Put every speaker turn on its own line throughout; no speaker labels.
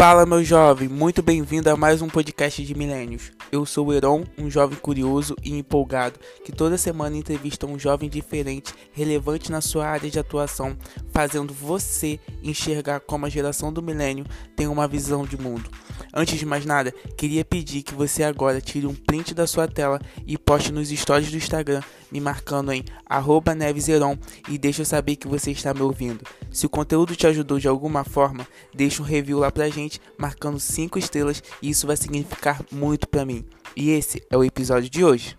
Fala, meu jovem, muito bem-vindo a mais um podcast de Milênios. Eu sou o Heron, um jovem curioso e empolgado que toda semana entrevista um jovem diferente, relevante na sua área de atuação, fazendo você enxergar como a geração do milênio tem uma visão de mundo. Antes de mais nada, queria pedir que você agora tire um print da sua tela e poste nos stories do Instagram, me marcando em neveseron e deixe eu saber que você está me ouvindo. Se o conteúdo te ajudou de alguma forma, deixe um review lá pra gente, marcando 5 estrelas e isso vai significar muito para mim. E esse é o episódio de hoje.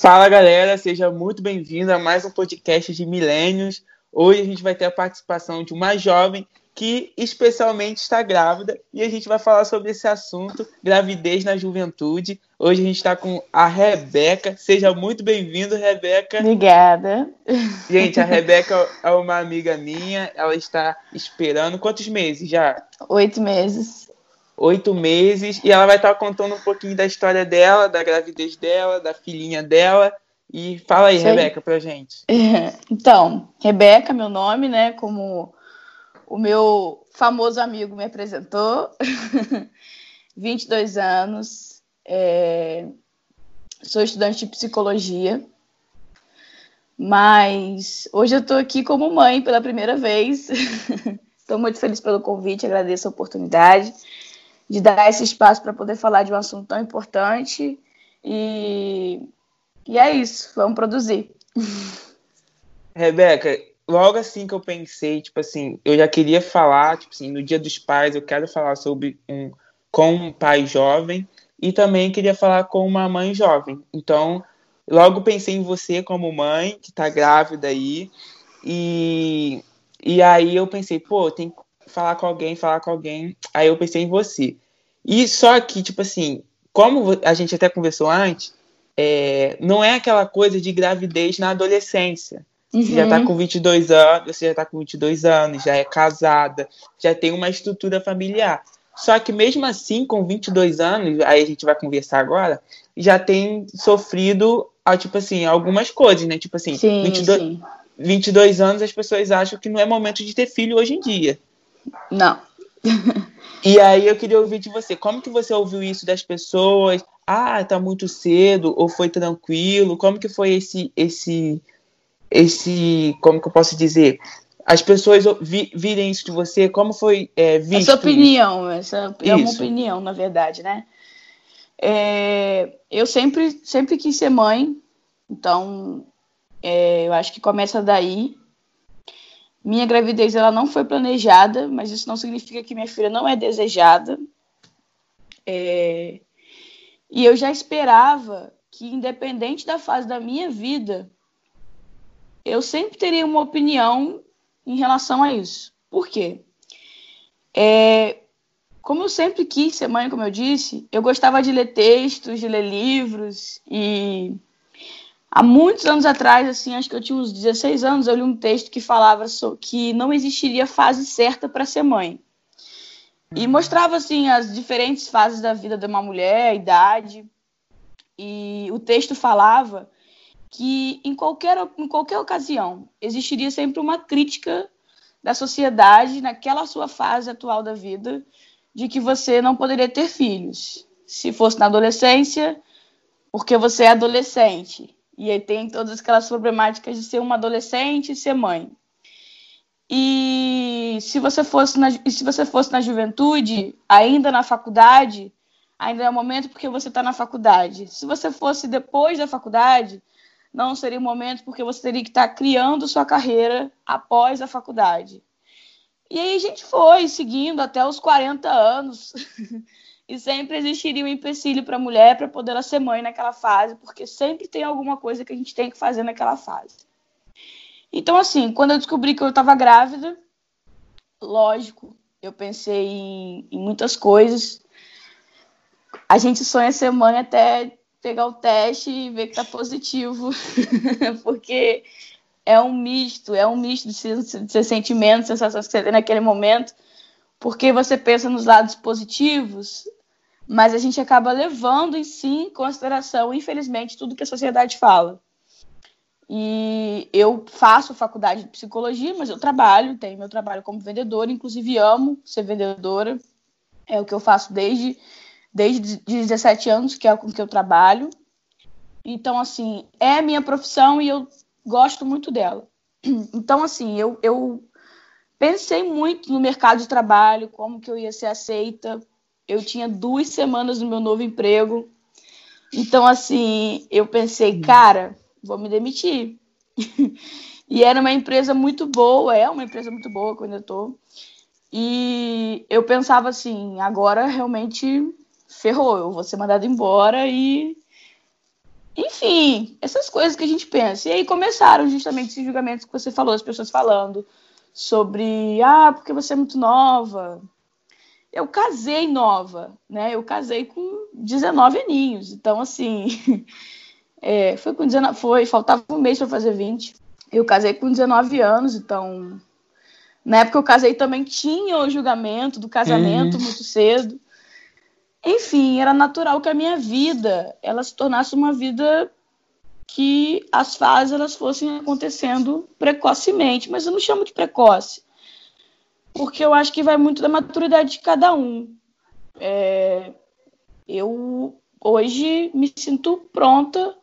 Fala galera, seja muito bem-vindo a mais um podcast de Milênios. Hoje a gente vai ter a participação de uma jovem que especialmente está grávida e a gente vai falar sobre esse assunto, gravidez na juventude. Hoje a gente está com a Rebeca. Seja muito bem-vindo, Rebeca.
Obrigada.
Gente, a Rebeca é uma amiga minha. Ela está esperando quantos meses já?
Oito meses.
Oito meses. E ela vai estar contando um pouquinho da história dela, da gravidez dela, da filhinha dela. E fala aí. Rebeca, pra gente.
Então, Rebeca, meu nome, né? Como o meu famoso amigo me apresentou. 22 anos. É... Sou estudante de psicologia. Mas hoje eu estou aqui como mãe pela primeira vez. Estou muito feliz pelo convite, agradeço a oportunidade de dar esse espaço para poder falar de um assunto tão importante. E e é isso, vamos produzir.
Rebeca, logo assim que eu pensei, tipo assim, eu já queria falar, tipo assim, no Dia dos Pais, eu quero falar sobre um com um pai jovem e também queria falar com uma mãe jovem. Então, logo pensei em você como mãe, que tá grávida aí, e, e aí eu pensei, pô, tem que falar com alguém, falar com alguém. Aí eu pensei em você. E só que, tipo assim, como a gente até conversou antes, é, não é aquela coisa de gravidez na adolescência. Uhum. Você já está com 22 anos, você já tá com 22 anos, já é casada, já tem uma estrutura familiar. Só que mesmo assim, com 22 anos, aí a gente vai conversar agora, já tem sofrido, ah, tipo assim, algumas coisas, né? Tipo assim,
sim, 22, sim.
22 anos as pessoas acham que não é momento de ter filho hoje em dia.
Não.
e aí eu queria ouvir de você, como que você ouviu isso das pessoas? Ah, tá muito cedo ou foi tranquilo? Como que foi esse esse esse como que eu posso dizer? As pessoas vi, virem isso de você, como foi é, visto?
Essa opinião, essa é uma opinião, na verdade, né? É, eu sempre sempre quis ser mãe, então é, eu acho que começa daí. Minha gravidez ela não foi planejada, mas isso não significa que minha filha não é desejada. É, e eu já esperava que, independente da fase da minha vida, eu sempre teria uma opinião em relação a isso. Por quê? É, como eu sempre quis ser mãe, como eu disse, eu gostava de ler textos, de ler livros e há muitos anos atrás, assim, acho que eu tinha uns 16 anos, eu li um texto que falava que não existiria fase certa para ser mãe. E mostrava assim as diferentes fases da vida de uma mulher, a idade. E o texto falava que em qualquer, em qualquer ocasião existiria sempre uma crítica da sociedade naquela sua fase atual da vida de que você não poderia ter filhos. Se fosse na adolescência, porque você é adolescente. E aí tem todas aquelas problemáticas de ser uma adolescente e ser mãe. E se você fosse na, se você fosse na juventude, ainda na faculdade, ainda é o momento porque você está na faculdade. Se você fosse depois da faculdade, não seria o momento porque você teria que estar tá criando sua carreira após a faculdade. E aí a gente foi seguindo até os 40 anos. e sempre existiria um empecilho para a mulher para poder ser mãe naquela fase, porque sempre tem alguma coisa que a gente tem que fazer naquela fase. Então, assim, quando eu descobri que eu estava grávida, lógico, eu pensei em, em, muitas coisas. A gente sonha mãe até pegar o teste e ver que tá positivo, porque é um misto, é um misto de, de sentimentos, sensações que você tem naquele momento, porque você pensa nos lados positivos, mas a gente acaba levando em si em consideração, infelizmente, tudo que a sociedade fala. E eu faço faculdade de psicologia, mas eu trabalho, tenho meu trabalho como vendedora, inclusive amo ser vendedora. É o que eu faço desde, desde 17 anos, que é com que eu trabalho. Então, assim, é a minha profissão e eu gosto muito dela. Então, assim, eu, eu pensei muito no mercado de trabalho, como que eu ia ser aceita. Eu tinha duas semanas no meu novo emprego. Então, assim, eu pensei, uhum. cara, vou me demitir. e era uma empresa muito boa, é uma empresa muito boa que eu estou. E eu pensava assim, agora realmente ferrou, eu vou ser mandado embora e. Enfim, essas coisas que a gente pensa. E aí começaram justamente esses julgamentos que você falou, as pessoas falando sobre, ah, porque você é muito nova. Eu casei nova, né? Eu casei com 19 aninhos. Então, assim, é, foi com 19, foi, faltava um mês para fazer 20. Eu casei com 19 anos, então na época eu casei também tinha o julgamento do casamento uhum. muito cedo. Enfim, era natural que a minha vida ela se tornasse uma vida que as fases elas fossem acontecendo precocemente, mas eu não chamo de precoce, porque eu acho que vai muito da maturidade de cada um. É, eu hoje me sinto pronta,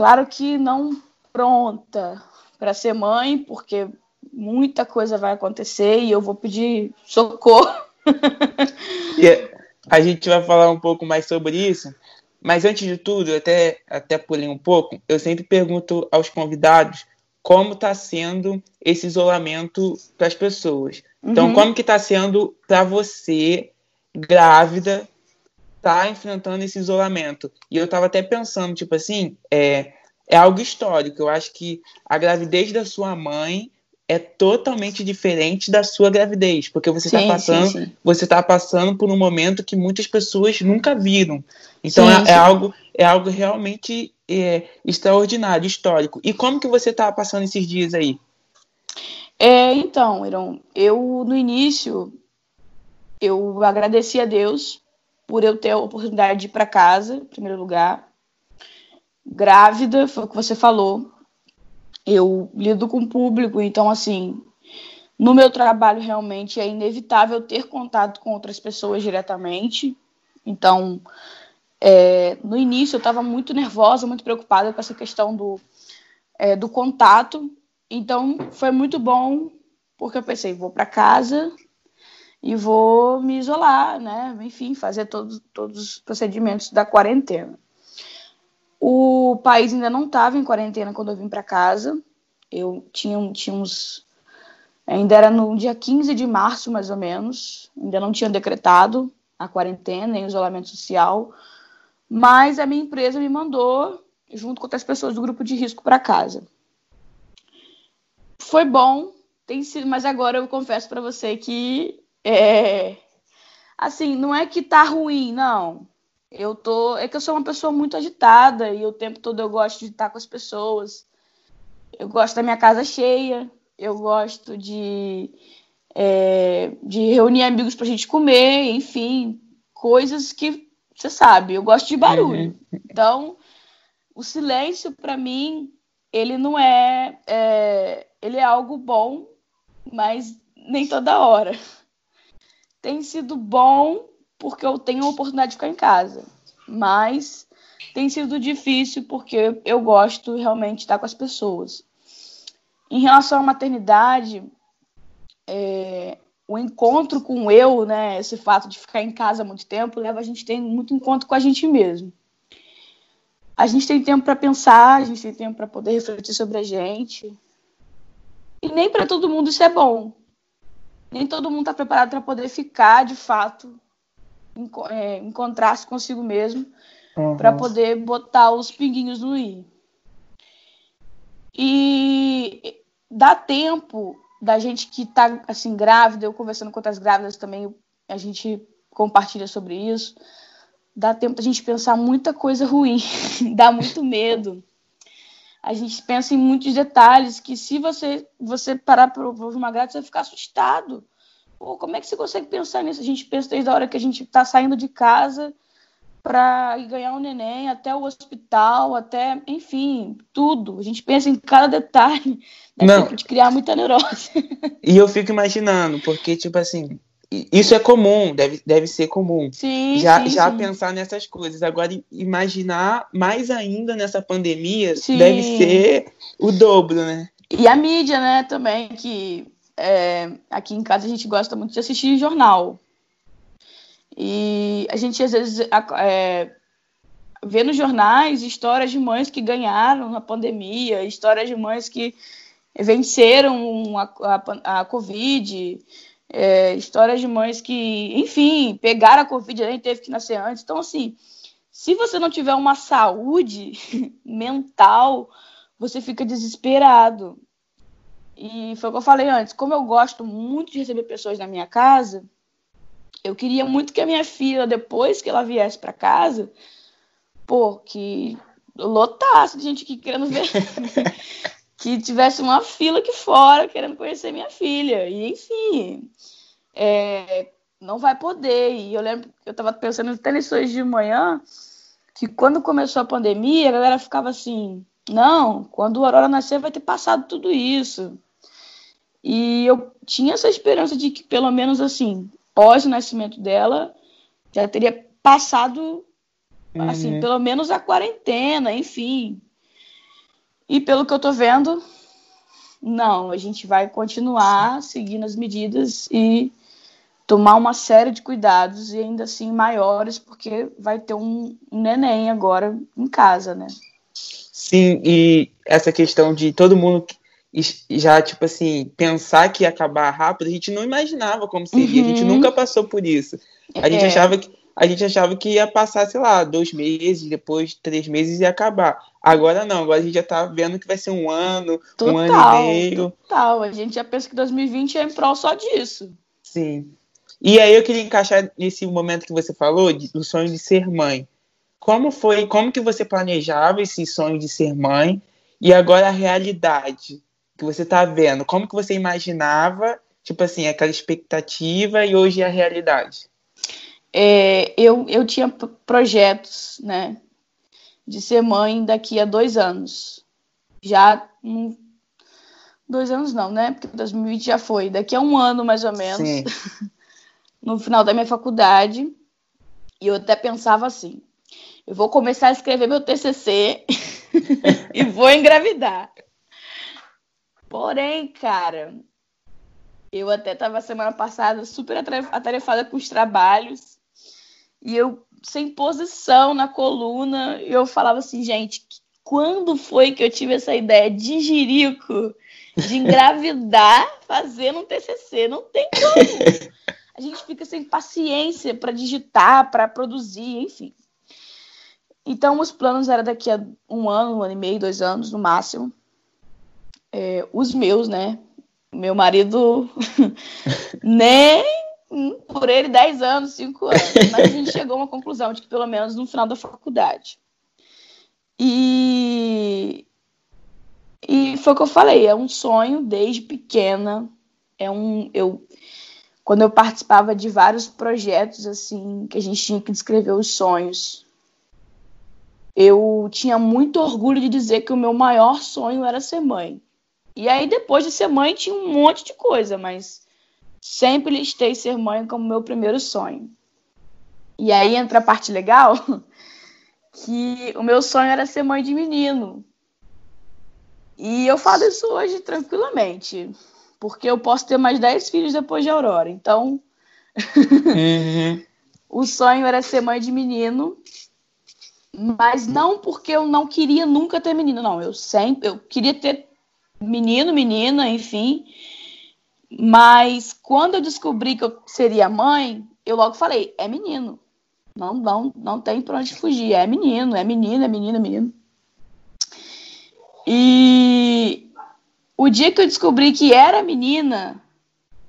claro que não pronta para ser mãe, porque muita coisa vai acontecer e eu vou pedir socorro.
Yeah. A gente vai falar um pouco mais sobre isso, mas antes de tudo, até, até pulei um pouco, eu sempre pergunto aos convidados como está sendo esse isolamento para as pessoas. Então, uhum. como que está sendo para você, grávida, tá enfrentando esse isolamento? E eu estava até pensando, tipo assim, é, é algo histórico. Eu acho que a gravidez da sua mãe é totalmente diferente da sua gravidez, porque você está passando, sim, sim. você está passando por um momento que muitas pessoas nunca viram. Então sim, é, é algo é algo realmente é, extraordinário, histórico. E como que você está passando esses dias aí?
É, então, Iron, eu no início eu agradeci a Deus por eu ter a oportunidade de ir para casa, em primeiro lugar. Grávida, foi o que você falou eu lido com o público, então, assim, no meu trabalho realmente é inevitável ter contato com outras pessoas diretamente. Então, é, no início eu estava muito nervosa, muito preocupada com essa questão do, é, do contato. Então, foi muito bom, porque eu pensei, vou para casa e vou me isolar, né? Enfim, fazer todos, todos os procedimentos da quarentena. O país ainda não estava em quarentena quando eu vim para casa. Eu tinha, tinha uns. Ainda era no dia 15 de março, mais ou menos. Ainda não tinha decretado a quarentena nem o isolamento social. Mas a minha empresa me mandou, junto com outras pessoas do grupo de risco, para casa. Foi bom, tem sido, mas agora eu confesso para você que é, assim, não é que tá ruim, não. Eu tô. É que eu sou uma pessoa muito agitada e o tempo todo eu gosto de estar com as pessoas. Eu gosto da minha casa cheia. Eu gosto de, é, de reunir amigos pra gente comer, enfim, coisas que você sabe, eu gosto de barulho. Uhum. Então, o silêncio para mim, ele não é, é, ele é algo bom, mas nem toda hora. Tem sido bom porque eu tenho a oportunidade de ficar em casa. Mas tem sido difícil porque eu gosto realmente de estar com as pessoas. Em relação à maternidade, é, o encontro com o eu, né, esse fato de ficar em casa muito tempo, leva a gente a ter muito encontro com a gente mesmo. A gente tem tempo para pensar, a gente tem tempo para poder refletir sobre a gente. E nem para todo mundo isso é bom. Nem todo mundo está preparado para poder ficar, de fato, é, encontrar-se consigo mesmo uhum. para poder botar os pinguinhos no i. E dá tempo da gente que está assim grávida, eu conversando com outras grávidas também, a gente compartilha sobre isso. Dá tempo da gente pensar muita coisa ruim, dá muito medo. A gente pensa em muitos detalhes que se você você parar para ouvir uma grávida, você vai ficar assustado. Pô, como é que você consegue pensar nisso? A gente pensa desde a hora que a gente está saindo de casa para ganhar um neném, até o hospital, até, enfim, tudo. A gente pensa em cada detalhe. Não. de criar muita neurose.
E eu fico imaginando, porque, tipo assim, isso é comum, deve, deve ser comum.
Sim,
já
sim,
já
sim.
pensar nessas coisas. Agora, imaginar mais ainda nessa pandemia sim. deve ser o dobro, né?
E a mídia, né, também, que é, aqui em casa a gente gosta muito de assistir jornal. E a gente às vezes é, vê nos jornais histórias de mães que ganharam na pandemia, histórias de mães que venceram a, a, a Covid, é, histórias de mães que, enfim, pegaram a Covid e teve que nascer antes. Então, assim, se você não tiver uma saúde mental, você fica desesperado. E foi o que eu falei antes, como eu gosto muito de receber pessoas na minha casa, eu queria muito que a minha filha, depois que ela viesse para casa, pô, que lotasse de gente aqui querendo ver. que tivesse uma fila aqui fora querendo conhecer minha filha. E, enfim, é, não vai poder. E eu lembro que eu estava pensando até nisso hoje de manhã, que quando começou a pandemia, a galera ficava assim: não, quando o Aurora nascer vai ter passado tudo isso. E eu tinha essa esperança de que, pelo menos assim, pós o nascimento dela, já teria passado, assim, uhum. assim, pelo menos a quarentena, enfim. E pelo que eu tô vendo, não, a gente vai continuar seguindo as medidas e tomar uma série de cuidados e ainda assim maiores, porque vai ter um, um neném agora em casa, né?
Sim, e essa questão de todo mundo já, tipo assim, pensar que ia acabar rápido, a gente não imaginava como seria, uhum. a gente uhum. nunca passou por isso. A gente, é. achava que, a gente achava que ia passar, sei lá, dois meses, depois três meses e acabar. Agora não, agora a gente já tá vendo que vai ser um ano, total, um ano e meio.
Total, a gente já pensa que 2020 é em prol só disso.
Sim. E aí eu queria encaixar nesse momento que você falou, do sonho de ser mãe. Como foi, como que você planejava esse sonho de ser mãe e agora a realidade? que você está vendo? Como que você imaginava, tipo assim, aquela expectativa e hoje é a realidade?
É, eu, eu tinha projetos, né, de ser mãe daqui a dois anos. Já um, dois anos não, né? Porque 2020 já foi. Daqui a um ano mais ou menos, no final da minha faculdade, e eu até pensava assim: eu vou começar a escrever meu TCC e vou engravidar. Porém, cara, eu até estava semana passada super atarefada com os trabalhos e eu sem posição na coluna, eu falava assim, gente, quando foi que eu tive essa ideia de jirico, de engravidar fazendo um TCC? Não tem como. A gente fica sem paciência para digitar, para produzir, enfim. Então, os planos eram daqui a um ano, um ano e meio, dois anos no máximo é, os meus, né? Meu marido nem por ele 10 anos, 5 anos, mas a gente chegou a uma conclusão de que pelo menos no final da faculdade. E e foi o que eu falei, é um sonho desde pequena. É um eu quando eu participava de vários projetos assim, que a gente tinha que descrever os sonhos. Eu tinha muito orgulho de dizer que o meu maior sonho era ser mãe. E aí, depois de ser mãe, tinha um monte de coisa, mas sempre listei ser mãe como meu primeiro sonho. E aí entra a parte legal, que o meu sonho era ser mãe de menino. E eu falo isso hoje tranquilamente, porque eu posso ter mais 10 filhos depois de Aurora. Então, uhum. o sonho era ser mãe de menino, mas não porque eu não queria nunca ter menino, não. Eu sempre, eu queria ter menino, menina, enfim. Mas quando eu descobri que eu seria mãe, eu logo falei, é menino. Não, não, não tem pra onde fugir. É menino, é menino, é menino, é menino. E o dia que eu descobri que era menina,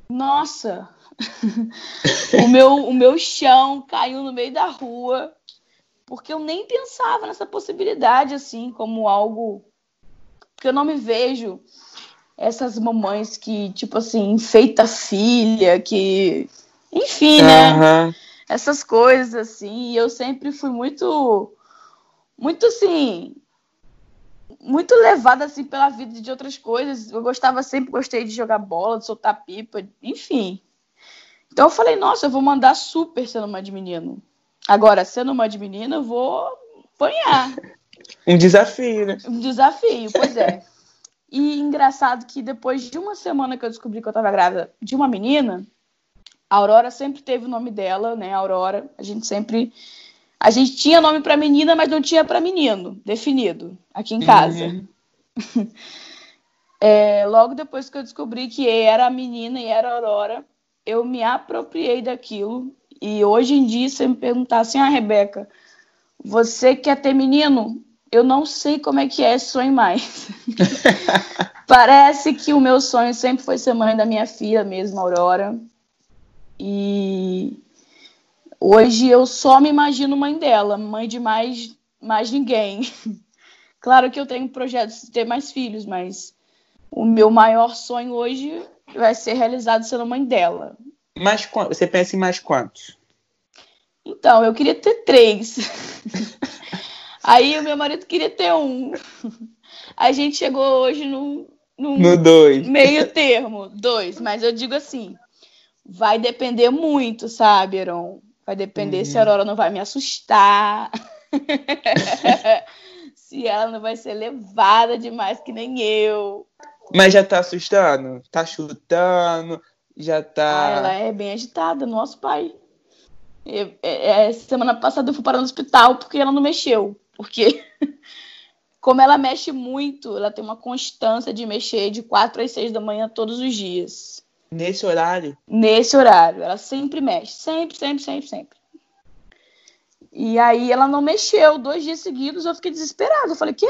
nossa, o, meu, o meu chão caiu no meio da rua, porque eu nem pensava nessa possibilidade, assim, como algo porque eu não me vejo essas mamães que, tipo assim, enfeita filha, que. Enfim, né? essas coisas assim. E eu sempre fui muito, muito assim, muito levada assim pela vida de outras coisas. Eu gostava sempre, gostei de jogar bola, de soltar pipa, enfim. Então eu falei, nossa, eu vou mandar super sendo uma de menino. Agora, sendo uma de menina, eu vou apanhar.
Um desafio, né?
Um desafio, pois é. E engraçado que depois de uma semana que eu descobri que eu estava grávida de uma menina, a Aurora sempre teve o nome dela, né? Aurora. A gente sempre. A gente tinha nome para menina, mas não tinha para menino definido aqui em casa. Uhum. é, logo depois que eu descobri que era a menina e era a Aurora, eu me apropriei daquilo. E hoje em dia, se me perguntar assim, ah, Rebeca, você quer ter menino? Eu não sei como é que é sonho mais. Parece que o meu sonho sempre foi ser mãe da minha filha mesmo, Aurora. E hoje eu só me imagino mãe dela, mãe de mais, mais ninguém. Claro que eu tenho projetos de ter mais filhos, mas o meu maior sonho hoje vai ser realizado sendo mãe dela.
Mas você pensa em mais quantos?
Então, eu queria ter três. Aí o meu marido queria ter um. A gente chegou hoje num, num
no dois.
meio termo, dois. Mas eu digo assim, vai depender muito, sabe, Aaron? Vai depender uhum. se a Aurora não vai me assustar. se ela não vai ser levada demais que nem eu.
Mas já tá assustando? Tá chutando? Já tá.
Ah, ela é bem agitada, nosso pai. É, é, semana passada eu fui parar no hospital porque ela não mexeu. Porque, como ela mexe muito, ela tem uma constância de mexer de 4 às 6 da manhã todos os dias.
Nesse horário?
Nesse horário. Ela sempre mexe. Sempre, sempre, sempre, sempre. E aí ela não mexeu dois dias seguidos, eu fiquei desesperada. Eu falei, quê?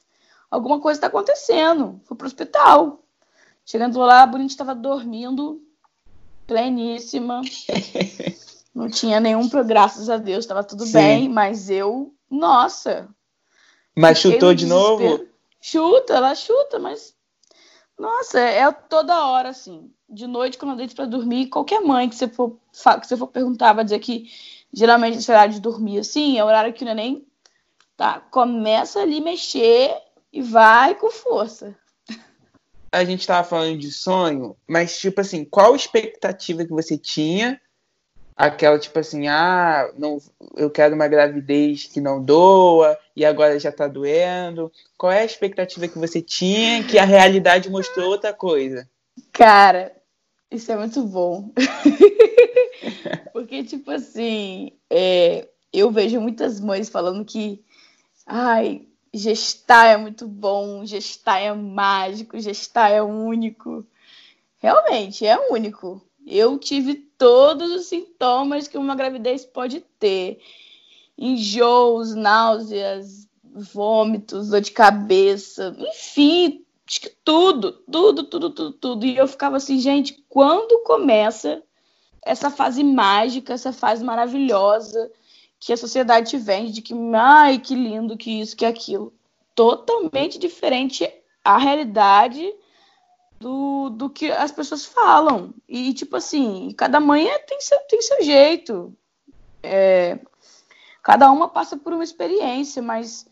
Alguma coisa está acontecendo. Fui pro hospital. Chegando lá, a Bonita estava dormindo, pleníssima. Não tinha nenhum, graças a Deus, estava tudo Sim. bem, mas eu, nossa.
Mas chutou de novo?
Chuta, ela chuta, mas nossa, é toda hora assim. De noite, quando eu deito para dormir, qualquer mãe que você for, que você for perguntar vai dizer que geralmente esse horário de dormir assim é o horário que o neném tá, começa ali mexer e vai com força.
A gente tava falando de sonho, mas tipo assim, qual expectativa que você tinha aquela tipo assim, ah, não, eu quero uma gravidez que não doa e agora já tá doendo. Qual é a expectativa que você tinha que a realidade mostrou outra coisa?
Cara, isso é muito bom. Porque, tipo assim, é, eu vejo muitas mães falando que, ai, gestar é muito bom, gestar é mágico, gestar é único. Realmente, é único. Eu tive todos os sintomas que uma gravidez pode ter: enjoos, náuseas, vômitos, dor de cabeça, enfim, acho que tudo, tudo, tudo, tudo, tudo. E eu ficava assim, gente, quando começa essa fase mágica, essa fase maravilhosa que a sociedade vende de que, ai, que lindo, que isso, que aquilo. Totalmente diferente a realidade do, do que as pessoas falam. E, tipo assim, cada mãe é, tem, seu, tem seu jeito. É, cada uma passa por uma experiência, mas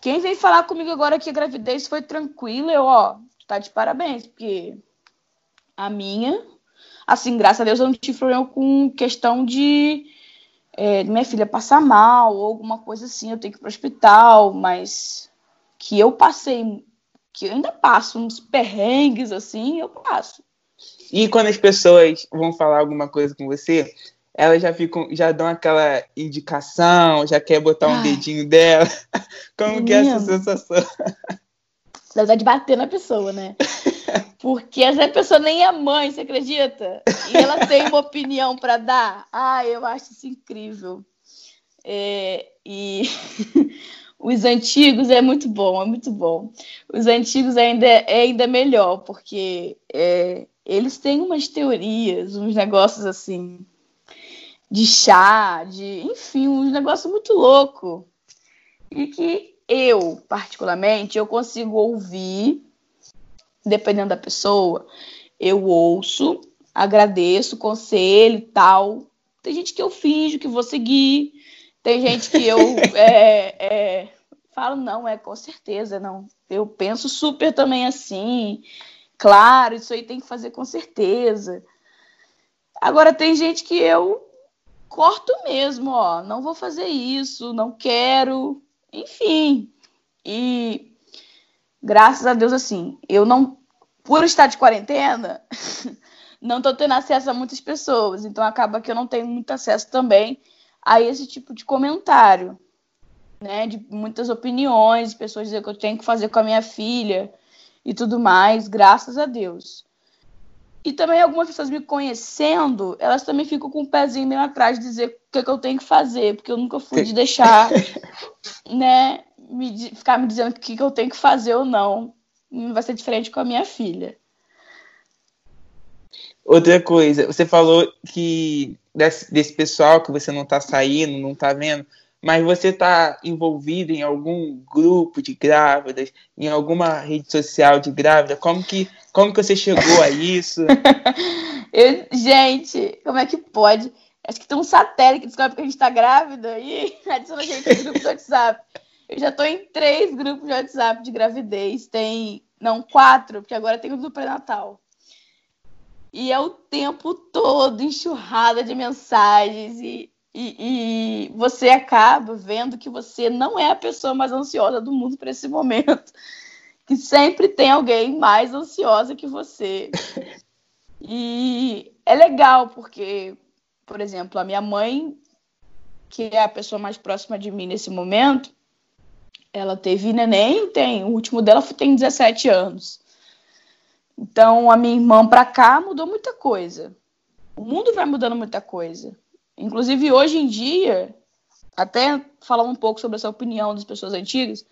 quem vem falar comigo agora que a gravidez foi tranquila, eu, ó, tá de parabéns, porque a minha, assim, graças a Deus eu não tive problema com questão de é, minha filha passar mal ou alguma coisa assim, eu tenho que ir pro hospital, mas que eu passei que eu ainda passo uns perrengues assim, eu passo.
E quando as pessoas vão falar alguma coisa com você, elas já ficam, já dão aquela indicação, já quer botar um Ai. dedinho dela. Como que é essa sensação?
Dá vontade de bater na pessoa, né? Porque essa pessoa nem é mãe, você acredita? E ela tem uma opinião para dar. Ah, eu acho isso incrível. É, e os antigos é muito bom, é muito bom. Os antigos ainda é ainda melhor, porque é, eles têm umas teorias, uns negócios assim, de chá, de, enfim, uns negócios muito louco. E que eu, particularmente, eu consigo ouvir, dependendo da pessoa, eu ouço, agradeço conselho e tal, Tem gente que eu finjo que vou seguir, tem gente que eu é, é, falo, não, é com certeza, não. Eu penso super também assim. Claro, isso aí tem que fazer com certeza. Agora tem gente que eu corto mesmo, ó, não vou fazer isso, não quero, enfim. E graças a Deus, assim, eu não, por estar de quarentena, não tô tendo acesso a muitas pessoas, então acaba que eu não tenho muito acesso também a esse tipo de comentário, né? De muitas opiniões, pessoas dizendo que eu tenho que fazer com a minha filha e tudo mais, graças a Deus. E também algumas pessoas me conhecendo, elas também ficam com o pezinho meio atrás de dizer o que, é que eu tenho que fazer, porque eu nunca fui de deixar, né, me, ficar me dizendo o que, que eu tenho que fazer ou. Não vai ser diferente com a minha filha.
Outra coisa, você falou que desse, desse pessoal que você não está saindo, não está vendo, mas você está envolvido em algum grupo de grávidas, em alguma rede social de grávida? Como que, como que você chegou a isso?
Eu, gente, como é que pode? Acho que tem um satélite que descobre que a gente está grávida e adiciona a gente no grupo do WhatsApp. Eu já estou em três grupos de WhatsApp de gravidez. Tem, não, quatro, porque agora tem o do pré-natal. E é o tempo todo enxurrada de mensagens e e, e, você acaba vendo que você não é a pessoa mais ansiosa do mundo para esse momento. Que sempre tem alguém mais ansiosa que você. E é legal, porque, por exemplo, a minha mãe, que é a pessoa mais próxima de mim nesse momento, ela teve neném, tem, o último dela tem 17 anos. Então, a minha irmã para cá mudou muita coisa. O mundo vai mudando muita coisa. Inclusive, hoje em dia, até falar um pouco sobre essa opinião das pessoas antigas,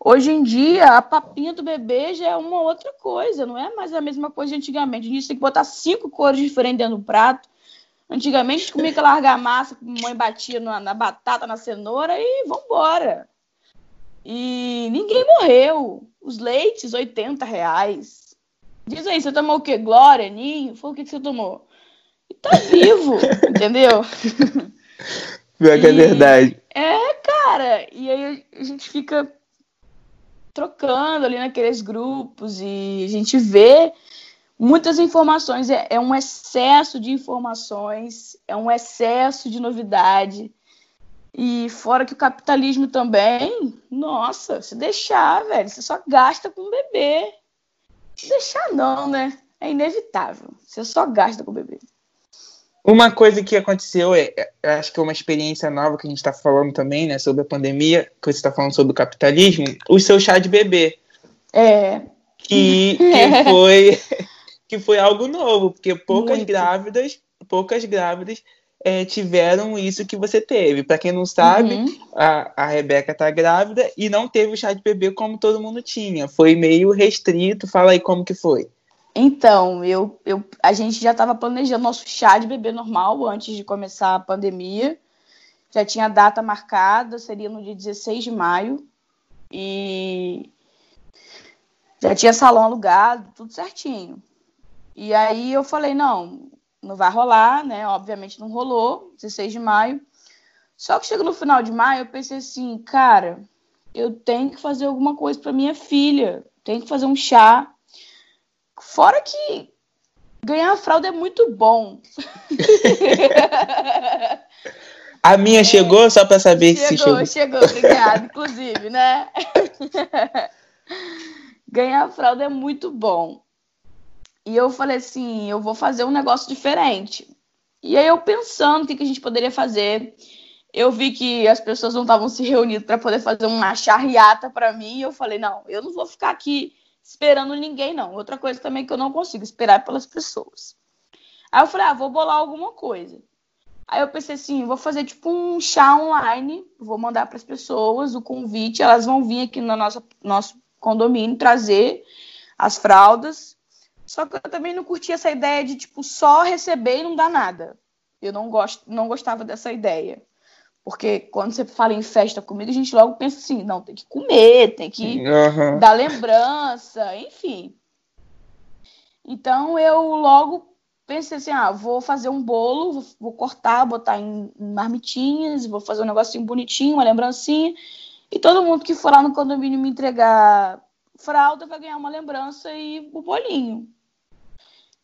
hoje em dia a papinha do bebê já é uma outra coisa, não é mais a mesma coisa de antigamente. A gente tem que botar cinco cores diferentes dentro do prato. Antigamente a gente comia aquela argamassa que a mãe batia na, na batata, na cenoura e vambora. E ninguém morreu. Os leites, 80 reais. Diz aí, você tomou o quê? Glória, Ninho? Foi o que, que você tomou? e tá vivo, entendeu?
Pior que é verdade.
É, cara. E aí a gente fica trocando ali naqueles grupos e a gente vê muitas informações. É, é um excesso de informações, é um excesso de novidade. E fora que o capitalismo também, nossa, se deixar, velho, você só gasta com bebê. Deixar não, né? É inevitável. Você só gasta com bebê.
Uma coisa que aconteceu, é, é, acho que é uma experiência nova que a gente está falando também, né, sobre a pandemia, que você está falando sobre o capitalismo, o seu chá de bebê.
É.
Que, que foi que foi algo novo, porque poucas Muito. grávidas, poucas grávidas é, tiveram isso que você teve. Para quem não sabe, uhum. a, a Rebeca está grávida e não teve o chá de bebê como todo mundo tinha. Foi meio restrito. Fala aí como que foi.
Então, eu, eu, a gente já estava planejando nosso chá de bebê normal antes de começar a pandemia. Já tinha data marcada, seria no dia 16 de maio. E já tinha salão alugado, tudo certinho. E aí eu falei, não, não vai rolar, né? Obviamente não rolou, 16 de maio. Só que chegou no final de maio, eu pensei assim, cara, eu tenho que fazer alguma coisa para minha filha, tenho que fazer um chá Fora que ganhar a fralda é muito bom.
A minha chegou só para saber
chegou,
se chegou.
Chegou, obrigada, inclusive, né? ganhar a fralda é muito bom. E eu falei assim, eu vou fazer um negócio diferente. E aí eu pensando o que, que a gente poderia fazer, eu vi que as pessoas não estavam se reunindo para poder fazer uma charriata para mim. E eu falei, não, eu não vou ficar aqui esperando ninguém, não. Outra coisa também que eu não consigo esperar pelas pessoas. Aí eu falei, ah, vou bolar alguma coisa. Aí eu pensei assim, vou fazer tipo um chá online, vou mandar para as pessoas o convite, elas vão vir aqui no nosso, nosso condomínio trazer as fraldas. Só que eu também não curti essa ideia de tipo só receber e não dar nada. Eu não gosto, não gostava dessa ideia. Porque quando você fala em festa comigo, a gente logo pensa assim, não, tem que comer, tem que uhum. dar lembrança, enfim. Então eu logo pensei assim, ah, vou fazer um bolo, vou, cortar, botar em, em marmitinhas, vou fazer um negocinho bonitinho, uma lembrancinha, e todo mundo que for lá no condomínio me entregar fralda vai ganhar uma lembrança e o bolinho.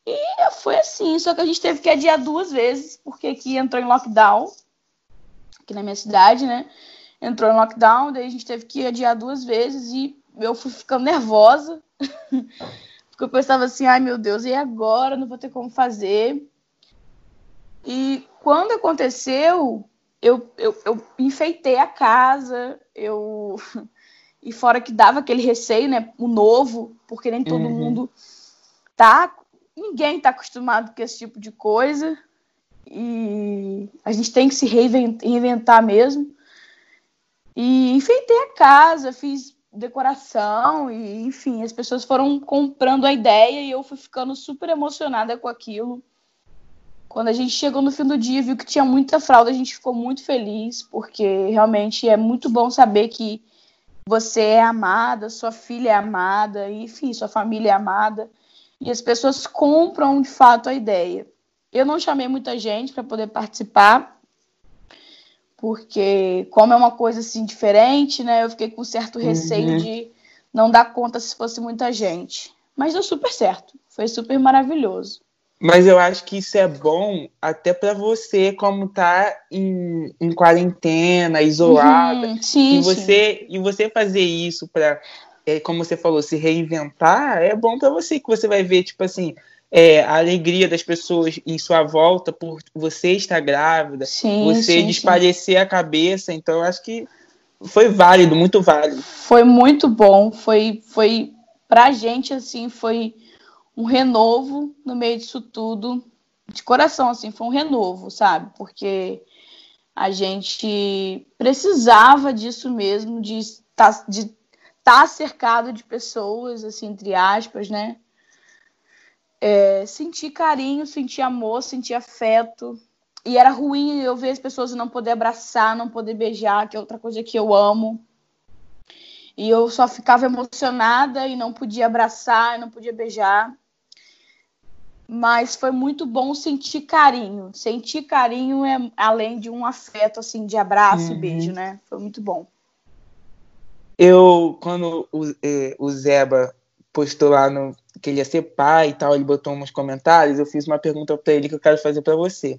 E foi assim, só que a gente teve que adiar duas vezes, porque aqui entrou em lockdown, aqui na minha cidade, né? Entrou em lockdown, daí a gente teve que adiar duas vezes e eu fui ficando nervosa. porque eu pensava assim, ai meu Deus, e agora? Não vou ter como fazer. E quando aconteceu, eu, eu, eu enfeitei a casa, eu e fora que dava aquele receio, né, o novo, porque nem todo uhum. mundo tá ninguém está acostumado com esse tipo de coisa e a gente tem que se reinventar mesmo. E enfeitei a casa, fiz decoração e enfim, as pessoas foram comprando a ideia e eu fui ficando super emocionada com aquilo. Quando a gente chegou no fim do dia, viu que tinha muita fralda, a gente ficou muito feliz, porque realmente é muito bom saber que você é amada, sua filha é amada, enfim, sua família é amada e as pessoas compram de fato a ideia. Eu não chamei muita gente para poder participar, porque como é uma coisa assim diferente, né? Eu fiquei com certo receio uhum. de não dar conta se fosse muita gente. Mas deu super certo, foi super maravilhoso.
Mas eu acho que isso é bom até para você, como tá em, em quarentena, isolada. Uhum, sim, e você sim. e você fazer isso para é, como você falou, se reinventar, é bom para você, que você vai ver, tipo assim, é, a alegria das pessoas em sua volta por você estar grávida, sim, você sim, desparecer sim. a cabeça. Então, eu acho que foi válido, muito válido.
Foi muito bom, foi, foi pra gente, assim, foi um renovo no meio disso tudo, de coração, assim, foi um renovo, sabe? Porque a gente precisava disso mesmo, de, de tá cercado de pessoas, assim, entre aspas, né? É, sentir carinho, sentir amor, sentir afeto. E era ruim eu ver as pessoas não poder abraçar, não poder beijar, que é outra coisa que eu amo. E eu só ficava emocionada e não podia abraçar, não podia beijar. Mas foi muito bom sentir carinho. Sentir carinho é além de um afeto assim de abraço uhum. e beijo, né? Foi muito bom.
Eu, quando o, é, o Zeba postou lá no, que ele ia ser pai e tal, ele botou uns comentários, eu fiz uma pergunta para ele que eu quero fazer para você.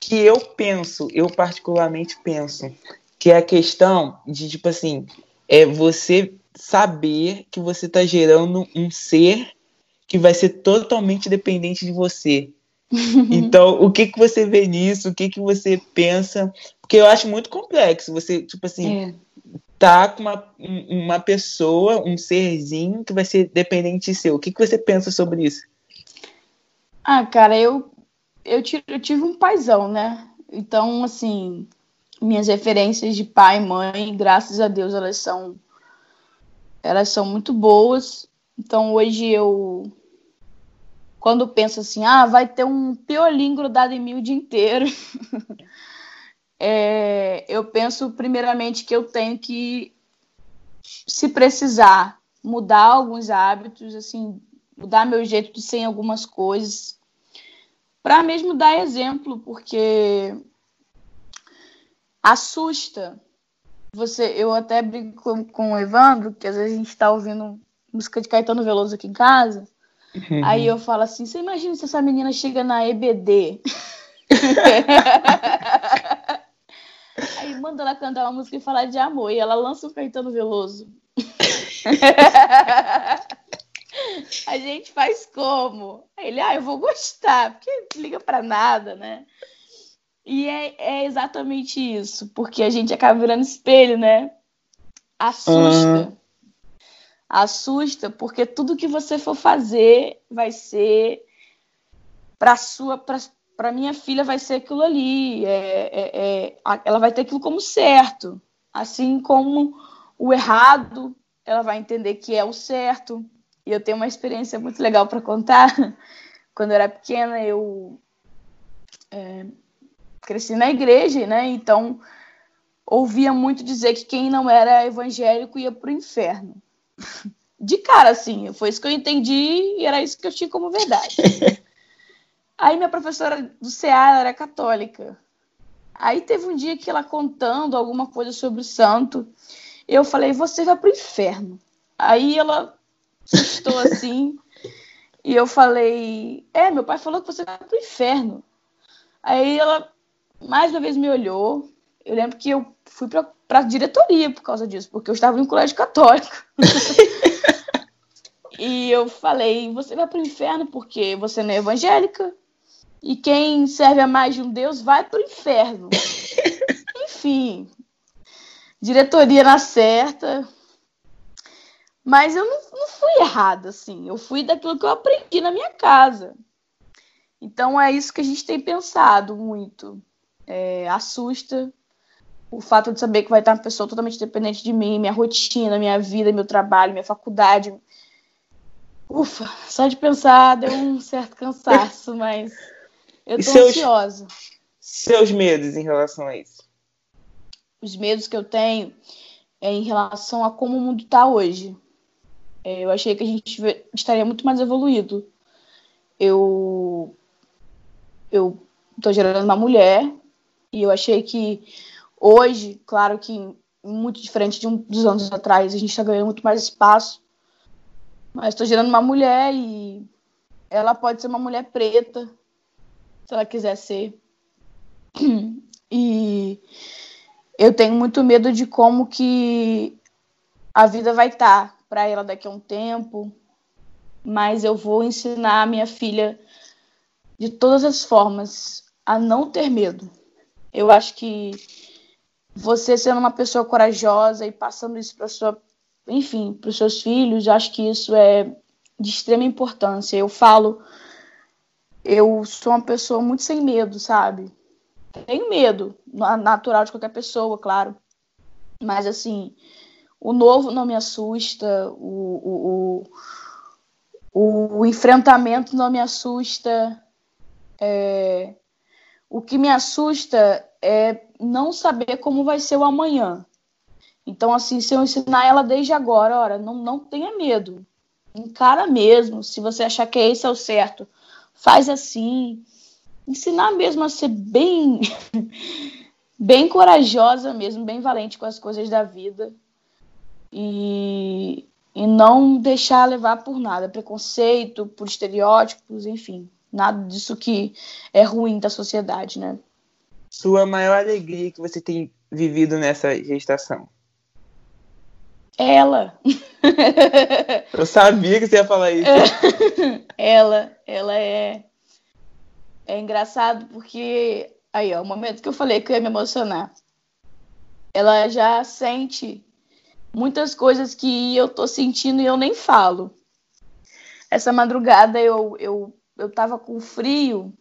Que eu penso, eu particularmente penso, que é a questão de, tipo assim, é você saber que você está gerando um ser que vai ser totalmente dependente de você. Então, o que que você vê nisso? O que que você pensa? Porque eu acho muito complexo. Você, tipo assim, é tá com uma, uma pessoa, um serzinho que vai ser dependente seu. O que, que você pensa sobre isso?
Ah, cara, eu, eu, tive, eu tive um paizão, né? Então, assim, minhas referências de pai e mãe, graças a Deus, elas são elas são muito boas. Então, hoje eu quando penso assim, ah, vai ter um piolim grudado em mim o dia inteiro. é, eu penso primeiramente que eu tenho que, se precisar, mudar alguns hábitos, assim, mudar meu jeito de ser em algumas coisas, para mesmo dar exemplo, porque assusta. Você, eu até brinco com, com o Evandro, que às vezes a gente está ouvindo música de Caetano Veloso aqui em casa. Uhum. Aí eu falo assim: você imagina se essa menina chega na EBD? Manda ela cantar uma música e falar de amor. E ela lança o Caetano Veloso. a gente faz como? Aí ele, ah, eu vou gostar, porque liga para nada, né? E é, é, exatamente isso, porque a gente acaba virando espelho, né? Assusta. Uhum. Assusta, porque tudo que você for fazer vai ser para sua pra, para minha filha vai ser aquilo ali, é, é, é, ela vai ter aquilo como certo, assim como o errado, ela vai entender que é o certo. E eu tenho uma experiência muito legal para contar. Quando eu era pequena, eu é, cresci na igreja, né? Então ouvia muito dizer que quem não era evangélico ia para o inferno. De cara, assim, foi isso que eu entendi e era isso que eu tinha como verdade. Aí minha professora do CA era católica. Aí teve um dia que ela contando alguma coisa sobre o santo, eu falei, você vai pro inferno. Aí ela assustou assim, e eu falei, é, meu pai falou que você vai pro inferno. Aí ela mais uma vez me olhou. Eu lembro que eu fui pra, pra diretoria por causa disso, porque eu estava em um colégio católico. e eu falei, você vai pro inferno porque você não é evangélica. E quem serve a mais de um Deus vai pro inferno. Enfim, diretoria na certa. Mas eu não, não fui errada, assim. Eu fui daquilo que eu aprendi na minha casa. Então é isso que a gente tem pensado muito. É, assusta o fato de saber que vai estar uma pessoa totalmente dependente de mim, minha rotina, minha vida, meu trabalho, minha faculdade. Ufa, só de pensar deu um certo cansaço, mas eu tô seus, ansiosa.
Seus medos em relação a isso?
Os medos que eu tenho é em relação a como o mundo está hoje. É, eu achei que a gente estaria muito mais evoluído. Eu eu tô gerando uma mulher e eu achei que hoje, claro que muito diferente de um dos anos atrás, a gente está ganhando muito mais espaço. Mas estou gerando uma mulher e ela pode ser uma mulher preta, se ela quiser ser. E eu tenho muito medo de como que a vida vai estar tá para ela daqui a um tempo. Mas eu vou ensinar a minha filha de todas as formas a não ter medo. Eu acho que você sendo uma pessoa corajosa e passando isso para sua, enfim, para os seus filhos, eu acho que isso é de extrema importância. Eu falo, eu sou uma pessoa muito sem medo, sabe? Tenho medo, natural de qualquer pessoa, claro. Mas assim, o novo não me assusta, o, o, o, o enfrentamento não me assusta. É, o que me assusta é não saber como vai ser o amanhã. Então, assim, se eu ensinar ela desde agora, ora, não, não tenha medo. Encara mesmo. Se você achar que esse é o certo, faz assim. Ensinar mesmo a ser bem, bem corajosa mesmo, bem valente com as coisas da vida. E, e não deixar levar por nada, preconceito, por estereótipos, enfim nada disso que é ruim da sociedade, né?
Sua maior alegria que você tem vivido nessa gestação?
Ela.
Eu sabia que você ia falar isso.
ela, ela é é engraçado porque aí, ó, o momento que eu falei que eu ia me emocionar. Ela já sente muitas coisas que eu tô sentindo e eu nem falo. Essa madrugada eu, eu eu tava com frio.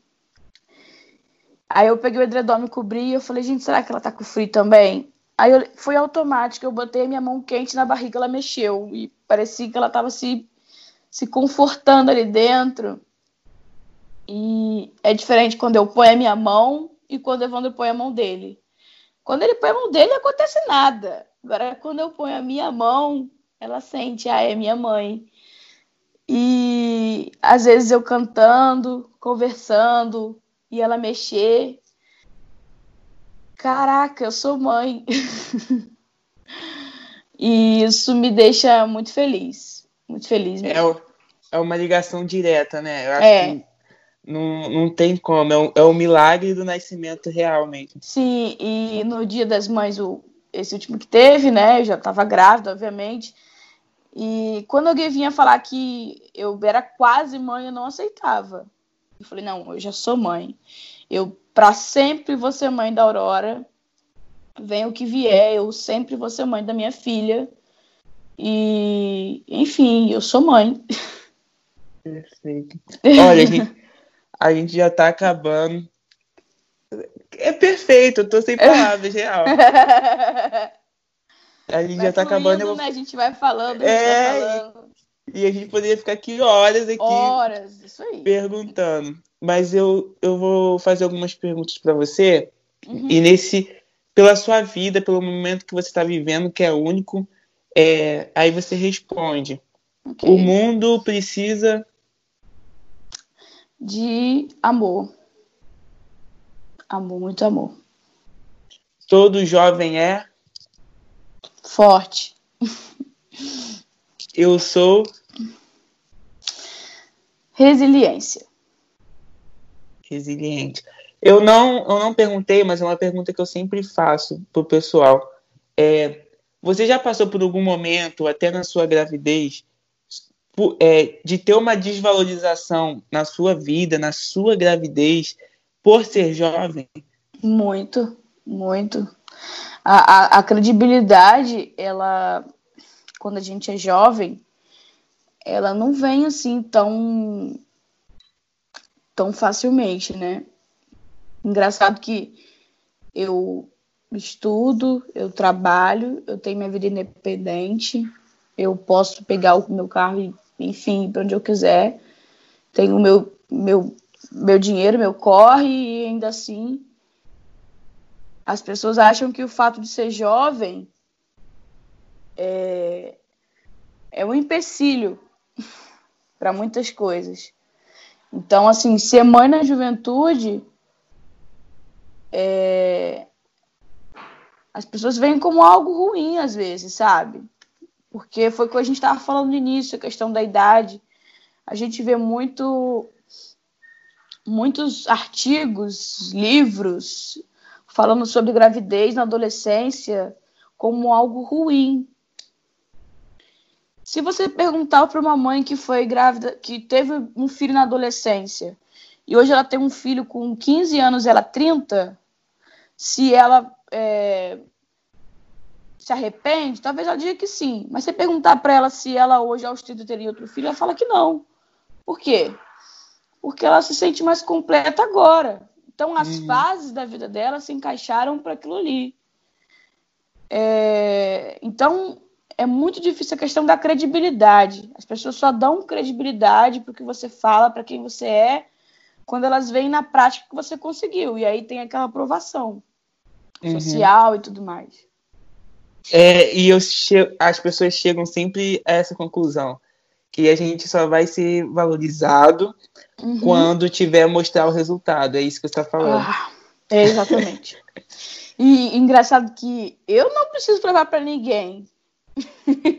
Aí eu peguei o edredom, me cobri e eu falei, gente, será que ela tá com frio também? Aí eu, foi automático, eu botei minha mão quente na barriga, ela mexeu. E parecia que ela tava se, se confortando ali dentro. E é diferente quando eu ponho a minha mão e quando o Evandro põe a mão dele. Quando ele põe a mão dele, acontece nada. Agora, quando eu ponho a minha mão, ela sente, ah, é minha mãe. E às vezes eu cantando, conversando, e ela mexer. Caraca, eu sou mãe. e isso me deixa muito feliz. Muito feliz mesmo.
É, é uma ligação direta, né? Eu acho é. que não, não tem como. É o, é o milagre do nascimento realmente.
Sim, e no dia das mães, o, esse último que teve, né? Eu já estava grávida, obviamente. E quando alguém vinha falar que eu era quase mãe, eu não aceitava. Eu falei, não, eu já sou mãe. Eu para sempre vou ser mãe da Aurora. Venha o que vier, eu sempre vou ser mãe da minha filha. E, enfim, eu sou mãe.
Perfeito. Olha, a gente, a gente já tá acabando. É perfeito, eu tô sem palavras, real. A gente vai já tá fluindo, acabando.
Né? A gente vai falando, a gente é, vai falando.
E a gente poderia ficar aqui horas aqui.
Horas, isso aí.
Perguntando. Mas eu, eu vou fazer algumas perguntas para você. Uhum. E nesse. Pela sua vida, pelo momento que você está vivendo, que é único, é, aí você responde. Okay. O mundo precisa.
de amor. Amor, muito amor.
Todo jovem é
forte.
Eu sou
resiliência.
Resiliente. Eu não, eu não perguntei, mas é uma pergunta que eu sempre faço pro pessoal. É, você já passou por algum momento, até na sua gravidez, por, é, de ter uma desvalorização na sua vida, na sua gravidez, por ser jovem?
Muito, muito. A, a, a credibilidade, ela, quando a gente é jovem, ela não vem assim tão tão facilmente, né? Engraçado que eu estudo, eu trabalho, eu tenho minha vida independente, eu posso pegar o meu carro e, enfim, para onde eu quiser. Tenho meu meu meu dinheiro, meu corre e ainda assim as pessoas acham que o fato de ser jovem é, é um empecilho para muitas coisas. Então, assim, ser mãe na juventude, é... as pessoas veem como algo ruim às vezes, sabe? Porque foi o que a gente estava falando no início, a questão da idade. A gente vê muito muitos artigos, livros falando sobre gravidez na adolescência como algo ruim. Se você perguntar para uma mãe que foi grávida, que teve um filho na adolescência, e hoje ela tem um filho com 15 anos, ela 30, se ela é, se arrepende, talvez ela diga que sim. Mas se perguntar para ela se ela hoje aos 30 teria outro filho, ela fala que não. Por quê? Porque ela se sente mais completa agora. Então, as uhum. fases da vida dela se encaixaram para aquilo ali. É, então, é muito difícil a questão da credibilidade. As pessoas só dão credibilidade para o que você fala, para quem você é, quando elas veem na prática que você conseguiu. E aí tem aquela aprovação uhum. social e tudo mais.
É, e eu as pessoas chegam sempre a essa conclusão que a gente só vai ser valorizado uhum. quando tiver mostrar o resultado. É isso que você está falando. Ah,
é exatamente. e engraçado que eu não preciso provar para ninguém.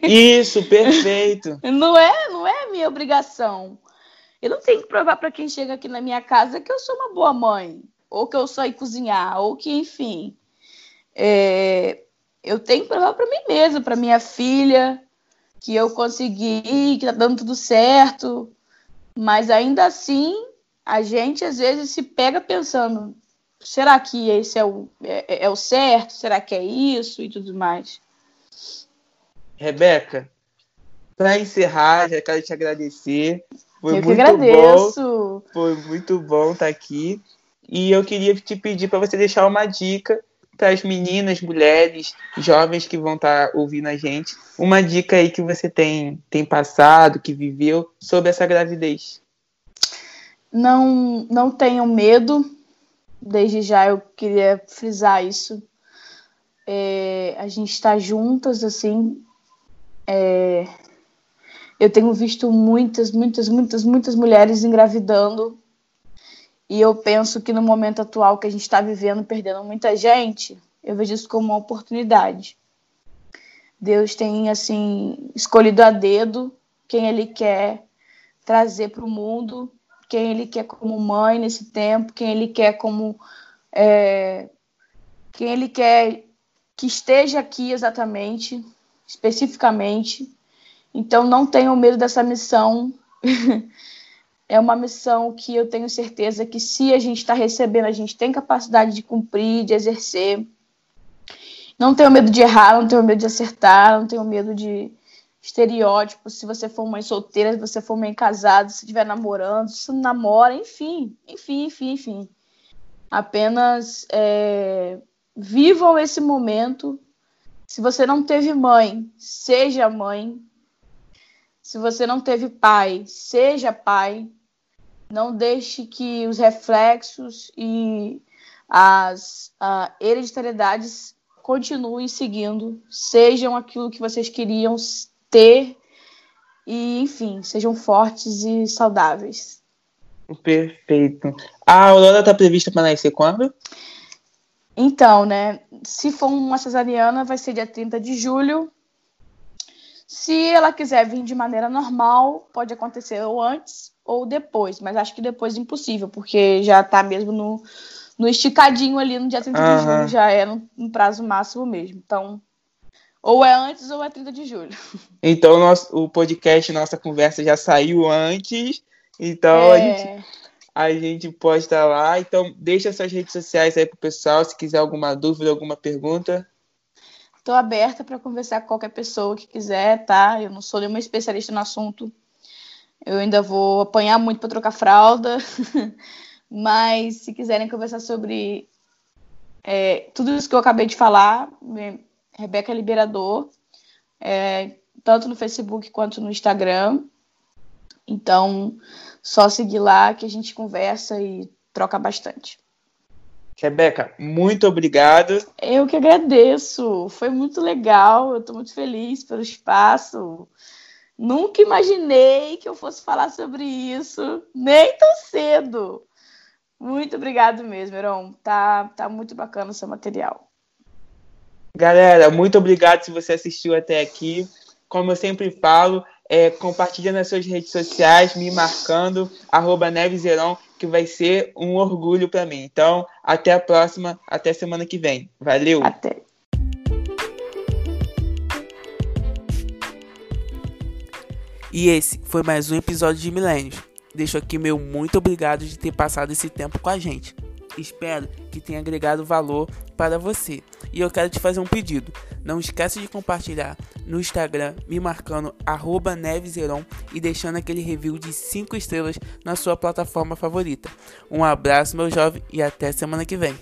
Isso, perfeito.
não é, não é minha obrigação. Eu não tenho que provar para quem chega aqui na minha casa que eu sou uma boa mãe, ou que eu sei cozinhar, ou que, enfim, é, eu tenho que provar para mim mesma, para minha filha, que eu consegui, que tá dando tudo certo. Mas ainda assim, a gente às vezes se pega pensando: será que esse é o, é, é o certo? Será que é isso? E tudo mais.
Rebeca, para encerrar, já quero te agradecer.
Foi eu muito que agradeço.
bom. Foi muito bom estar tá aqui. E eu queria te pedir para você deixar uma dica para as meninas, mulheres, jovens que vão estar tá ouvindo a gente, uma dica aí que você tem, tem passado, que viveu sobre essa gravidez.
Não, não tenham medo, desde já eu queria frisar isso. É, a gente está juntas, assim. É, eu tenho visto muitas, muitas, muitas, muitas mulheres engravidando e eu penso que no momento atual que a gente está vivendo, perdendo muita gente, eu vejo isso como uma oportunidade. Deus tem, assim, escolhido a dedo quem Ele quer trazer para o mundo, quem Ele quer como mãe nesse tempo, quem Ele quer como. É, quem Ele quer que esteja aqui exatamente, especificamente. Então, não tenham medo dessa missão. é uma missão que eu tenho certeza que se a gente está recebendo, a gente tem capacidade de cumprir, de exercer. Não tenho medo de errar, não tenho medo de acertar, não tenho medo de estereótipos. Se você for mãe solteira, se você for mãe casada, se estiver namorando, se não namora, enfim, enfim, enfim, enfim. Apenas é, vivam esse momento. Se você não teve mãe, seja mãe. Se você não teve pai, seja pai não deixe que os reflexos e as hereditariedades continuem seguindo, sejam aquilo que vocês queriam ter e, enfim, sejam fortes e saudáveis.
Perfeito. A Aurora está prevista para nascer quando?
Então, né? Se for uma cesariana, vai ser dia 30 de julho. Se ela quiser vir de maneira normal, pode acontecer ou antes ou depois, mas acho que depois é impossível, porque já está mesmo no, no esticadinho ali no dia 30 uhum. de julho, já é no, no, prazo máximo mesmo. Então, ou é antes ou é 30 de julho.
Então, nosso, o podcast, nossa conversa já saiu antes, então é... a gente a gente posta lá. Então, deixa suas redes sociais aí pro pessoal, se quiser alguma dúvida, alguma pergunta.
Estou aberta para conversar com qualquer pessoa que quiser, tá? Eu não sou nenhuma especialista no assunto. Eu ainda vou apanhar muito para trocar fralda. Mas se quiserem conversar sobre é, tudo isso que eu acabei de falar, Rebeca Liberador, é, tanto no Facebook quanto no Instagram. Então, só seguir lá que a gente conversa e troca bastante.
Rebeca, muito obrigado.
Eu que agradeço. Foi muito legal. Eu estou muito feliz pelo espaço. Nunca imaginei que eu fosse falar sobre isso, nem tão cedo. Muito obrigado mesmo, Heron. Tá, tá muito bacana o seu material.
Galera, muito obrigado se você assistiu até aqui. Como eu sempre falo, é, compartilha nas suas redes sociais, me marcando, arroba Neveseron, que vai ser um orgulho para mim. Então, até a próxima, até semana que vem. Valeu!
Até!
E esse foi mais um episódio de Milênios. Deixo aqui meu muito obrigado de ter passado esse tempo com a gente. Espero que tenha agregado valor para você. E eu quero te fazer um pedido. Não esqueça de compartilhar no Instagram me marcando neveseron e deixando aquele review de 5 estrelas na sua plataforma favorita. Um abraço, meu jovem, e até semana que vem.